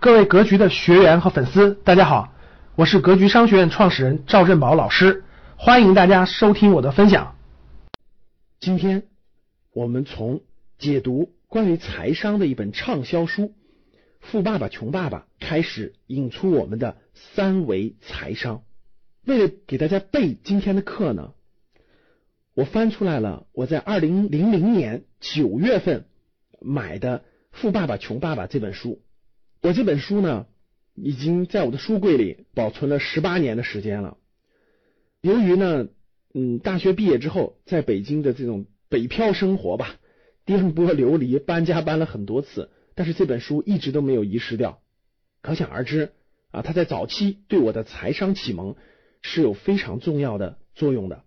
各位格局的学员和粉丝，大家好，我是格局商学院创始人赵振宝老师，欢迎大家收听我的分享。今天我们从解读关于财商的一本畅销书《富爸爸穷爸爸》开始，引出我们的三维财商。为了给大家备今天的课呢，我翻出来了我在二零零零年九月份买的《富爸爸穷爸爸》这本书。我这本书呢，已经在我的书柜里保存了十八年的时间了。由于呢，嗯，大学毕业之后，在北京的这种北漂生活吧，颠簸流离，搬家搬了很多次，但是这本书一直都没有遗失掉。可想而知啊，它在早期对我的财商启蒙是有非常重要的作用的。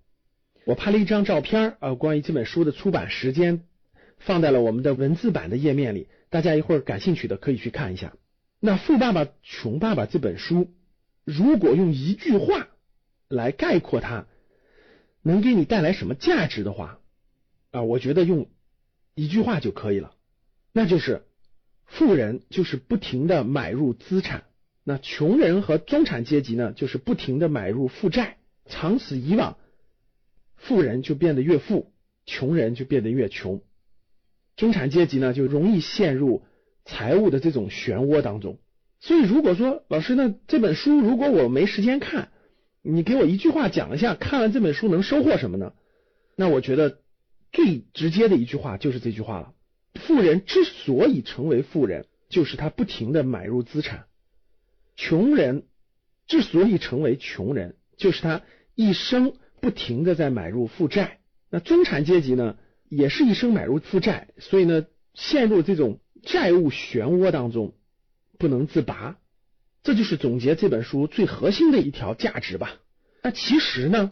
我拍了一张照片啊，关于这本书的出版时间，放在了我们的文字版的页面里，大家一会儿感兴趣的可以去看一下。那《富爸爸穷爸爸》这本书，如果用一句话来概括它，能给你带来什么价值的话啊？我觉得用一句话就可以了，那就是富人就是不停的买入资产，那穷人和中产阶级呢，就是不停的买入负债，长此以往，富人就变得越富，穷人就变得越穷，中产阶级呢就容易陷入。财务的这种漩涡当中，所以如果说老师，那这本书如果我没时间看，你给我一句话讲一下，看完这本书能收获什么呢？那我觉得最直接的一句话就是这句话了：富人之所以成为富人，就是他不停的买入资产；穷人之所以成为穷人，就是他一生不停的在买入负债。那中产阶级呢，也是一生买入负债，所以呢，陷入这种。债务漩涡当中不能自拔，这就是总结这本书最核心的一条价值吧。那其实呢，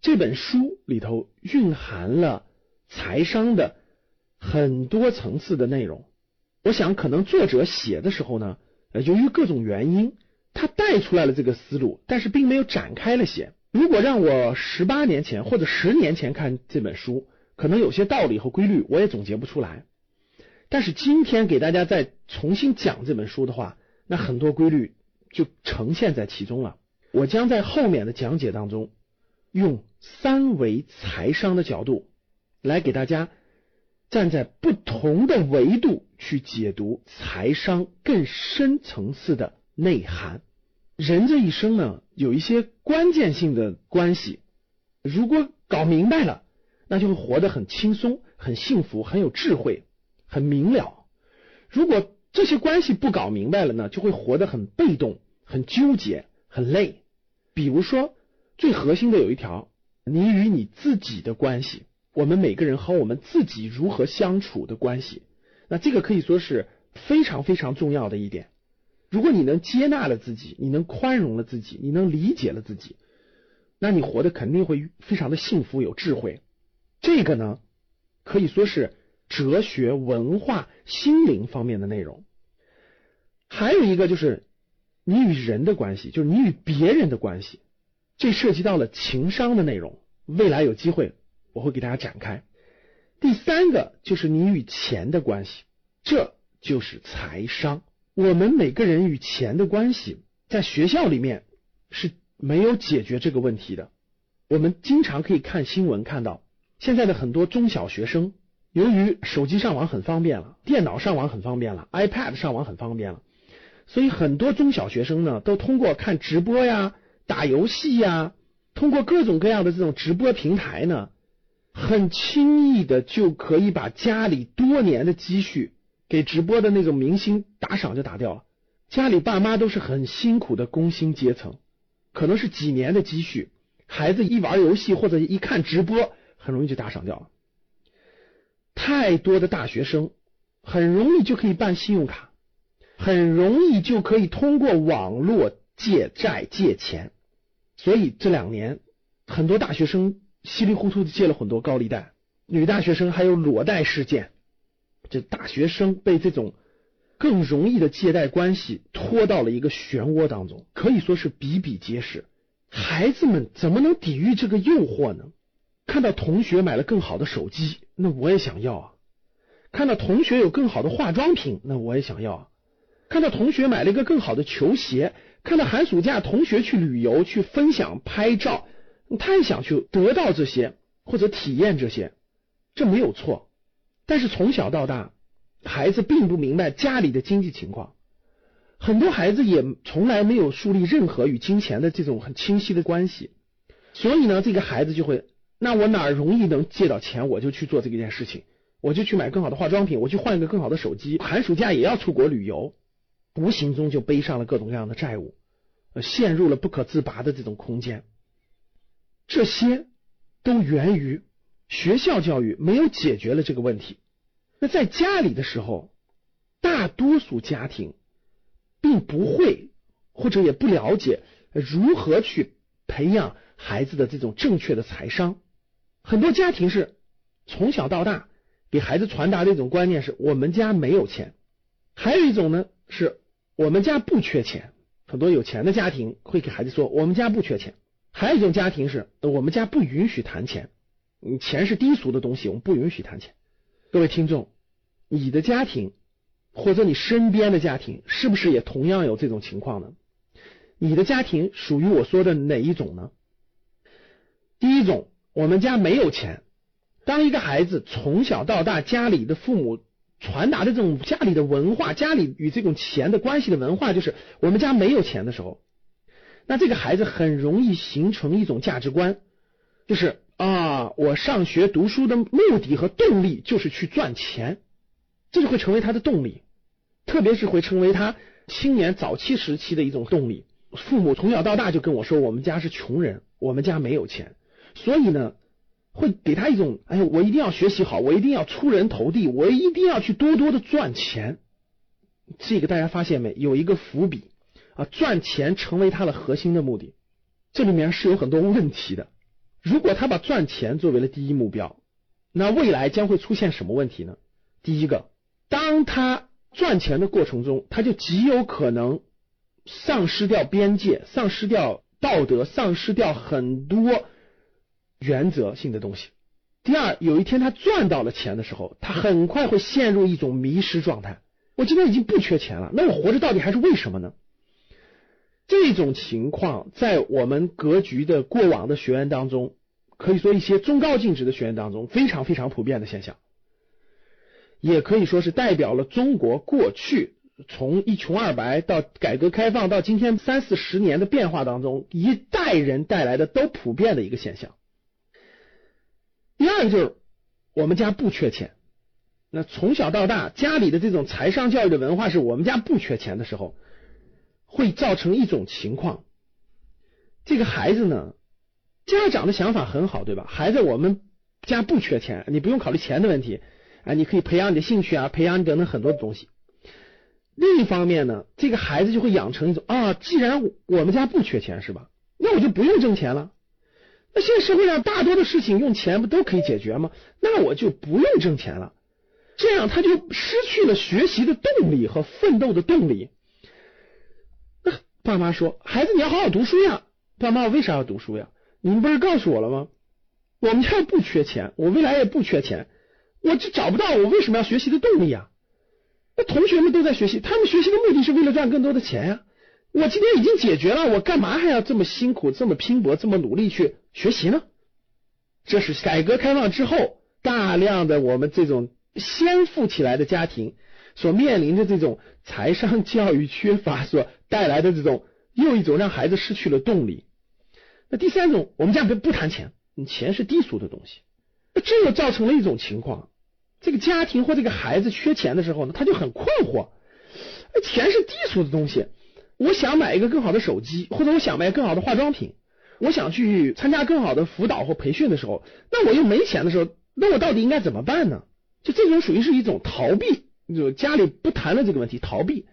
这本书里头蕴含了财商的很多层次的内容。我想，可能作者写的时候呢，呃由于各种原因，他带出来了这个思路，但是并没有展开了写。如果让我十八年前或者十年前看这本书，可能有些道理和规律我也总结不出来。但是今天给大家再重新讲这本书的话，那很多规律就呈现在其中了。我将在后面的讲解当中，用三维财商的角度来给大家站在不同的维度去解读财商更深层次的内涵。人这一生呢，有一些关键性的关系，如果搞明白了，那就会活得很轻松、很幸福、很有智慧。很明了，如果这些关系不搞明白了呢，就会活得很被动、很纠结、很累。比如说，最核心的有一条，你与你自己的关系，我们每个人和我们自己如何相处的关系，那这个可以说是非常非常重要的一点。如果你能接纳了自己，你能宽容了自己，你能理解了自己，那你活得肯定会非常的幸福、有智慧。这个呢，可以说是。哲学、文化、心灵方面的内容，还有一个就是你与人的关系，就是你与别人的关系，这涉及到了情商的内容。未来有机会我会给大家展开。第三个就是你与钱的关系，这就是财商。我们每个人与钱的关系，在学校里面是没有解决这个问题的。我们经常可以看新闻看到，现在的很多中小学生。由于手机上网很方便了，电脑上网很方便了，iPad 上网很方便了，所以很多中小学生呢，都通过看直播呀、打游戏呀，通过各种各样的这种直播平台呢，很轻易的就可以把家里多年的积蓄给直播的那种明星打赏就打掉了。家里爸妈都是很辛苦的工薪阶层，可能是几年的积蓄，孩子一玩游戏或者一看直播，很容易就打赏掉了。太多的大学生很容易就可以办信用卡，很容易就可以通过网络借债借钱，所以这两年很多大学生稀里糊涂的借了很多高利贷，女大学生还有裸贷事件，这大学生被这种更容易的借贷关系拖到了一个漩涡当中，可以说是比比皆是。孩子们怎么能抵御这个诱惑呢？看到同学买了更好的手机，那我也想要啊；看到同学有更好的化妆品，那我也想要啊；看到同学买了一个更好的球鞋，看到寒暑假同学去旅游去分享拍照，他也想去得到这些或者体验这些，这没有错。但是从小到大，孩子并不明白家里的经济情况，很多孩子也从来没有树立任何与金钱的这种很清晰的关系，所以呢，这个孩子就会，那我哪容易能借到钱，我就去做这件事情。我就去买更好的化妆品，我去换一个更好的手机，寒暑假也要出国旅游，无形中就背上了各种各样的债务，呃陷入了不可自拔的这种空间。这些都源于学校教育没有解决了这个问题。那在家里的时候，大多数家庭并不会或者也不了解如何去培养孩子的这种正确的财商。很多家庭是从小到大。给孩子传达的一种观念是我们家没有钱，还有一种呢是我们家不缺钱。很多有钱的家庭会给孩子说我们家不缺钱，还有一种家庭是我们家不允许谈钱，钱是低俗的东西，我们不允许谈钱。各位听众，你的家庭或者你身边的家庭是不是也同样有这种情况呢？你的家庭属于我说的哪一种呢？第一种，我们家没有钱。当一个孩子从小到大，家里的父母传达的这种家里的文化，家里与这种钱的关系的文化，就是我们家没有钱的时候，那这个孩子很容易形成一种价值观，就是啊，我上学读书的目的和动力就是去赚钱，这就会成为他的动力，特别是会成为他青年早期时期的一种动力。父母从小到大就跟我说，我们家是穷人，我们家没有钱，所以呢。会给他一种，哎呀，我一定要学习好，我一定要出人头地，我一定要去多多的赚钱。这个大家发现没？有一个伏笔啊，赚钱成为他的核心的目的，这里面是有很多问题的。如果他把赚钱作为了第一目标，那未来将会出现什么问题呢？第一个，当他赚钱的过程中，他就极有可能丧失掉边界，丧失掉道德，丧失掉很多。原则性的东西。第二，有一天他赚到了钱的时候，他很快会陷入一种迷失状态。我今天已经不缺钱了，那我活着到底还是为什么呢？这种情况在我们格局的过往的学员当中，可以说一些中高净值的学员当中非常非常普遍的现象，也可以说是代表了中国过去从一穷二白到改革开放到今天三四十年的变化当中，一代人带来的都普遍的一个现象。第二个就是我们家不缺钱，那从小到大家里的这种财商教育的文化是我们家不缺钱的时候，会造成一种情况，这个孩子呢，家长的想法很好，对吧？孩子，我们家不缺钱，你不用考虑钱的问题啊，你可以培养你的兴趣啊，培养你等等很多的东西。另一方面呢，这个孩子就会养成一种啊，既然我们家不缺钱，是吧？那我就不用挣钱了。那现在社会上大多的事情用钱不都可以解决吗？那我就不用挣钱了，这样他就失去了学习的动力和奋斗的动力。那爸妈说：“孩子，你要好好读书呀。”爸妈，我为啥要读书呀？你们不是告诉我了吗？我们家不缺钱，我未来也不缺钱，我就找不到我为什么要学习的动力啊？那同学们都在学习，他们学习的目的是为了赚更多的钱呀。我今天已经解决了，我干嘛还要这么辛苦、这么拼搏、这么努力去学习呢？这是改革开放之后大量的我们这种先富起来的家庭所面临的这种财商教育缺乏所带来的这种又一种让孩子失去了动力。那第三种，我们家不不谈钱，钱是低俗的东西。这又造成了一种情况：这个家庭或这个孩子缺钱的时候呢，他就很困惑，钱是低俗的东西。我想买一个更好的手机，或者我想买更好的化妆品，我想去参加更好的辅导或培训的时候，那我又没钱的时候，那我到底应该怎么办呢？就这种属于是一种逃避，就家里不谈了这个问题，逃避，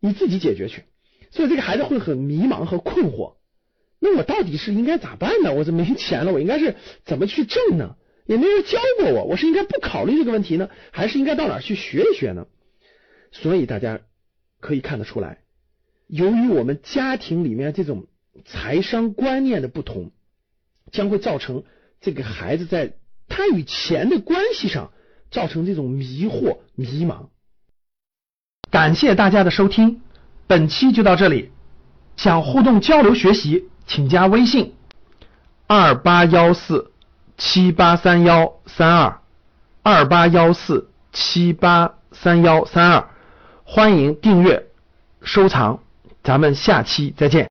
你自己解决去。所以这个孩子会很迷茫和困惑。那我到底是应该咋办呢？我这没钱了，我应该是怎么去挣呢？也没人教过我，我是应该不考虑这个问题呢，还是应该到哪去学一学呢？所以大家可以看得出来。由于我们家庭里面这种财商观念的不同，将会造成这个孩子在他与钱的关系上造成这种迷惑、迷茫。感谢大家的收听，本期就到这里。想互动交流学习，请加微信二八幺四七八三幺三二二八幺四七八三幺三二，欢迎订阅收藏，咱们下期再见。